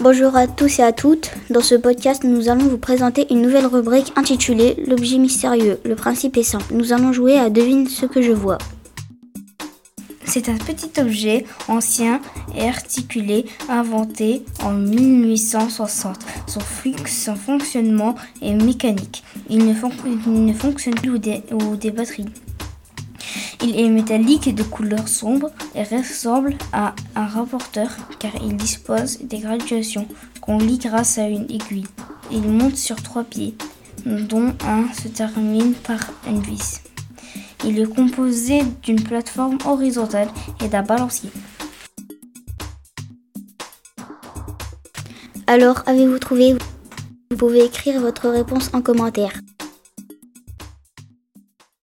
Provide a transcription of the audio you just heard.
Bonjour à tous et à toutes. Dans ce podcast, nous allons vous présenter une nouvelle rubrique intitulée L'objet mystérieux. Le principe est simple. Nous allons jouer à Devine ce que je vois. C'est un petit objet ancien et articulé inventé en 1860. Son, son fonctionnement est mécanique. Il ne, fonctionne plus ou des batteries. Il est métallique de couleur sombre et ressemble à un rapporteur car il dispose des graduations qu'on lit grâce à une aiguille. Il monte sur trois pieds, dont un se termine par une vis. Il est composé d'une plateforme horizontale et d'un balancier. Alors, avez-vous trouvé Vous pouvez écrire votre réponse en commentaire.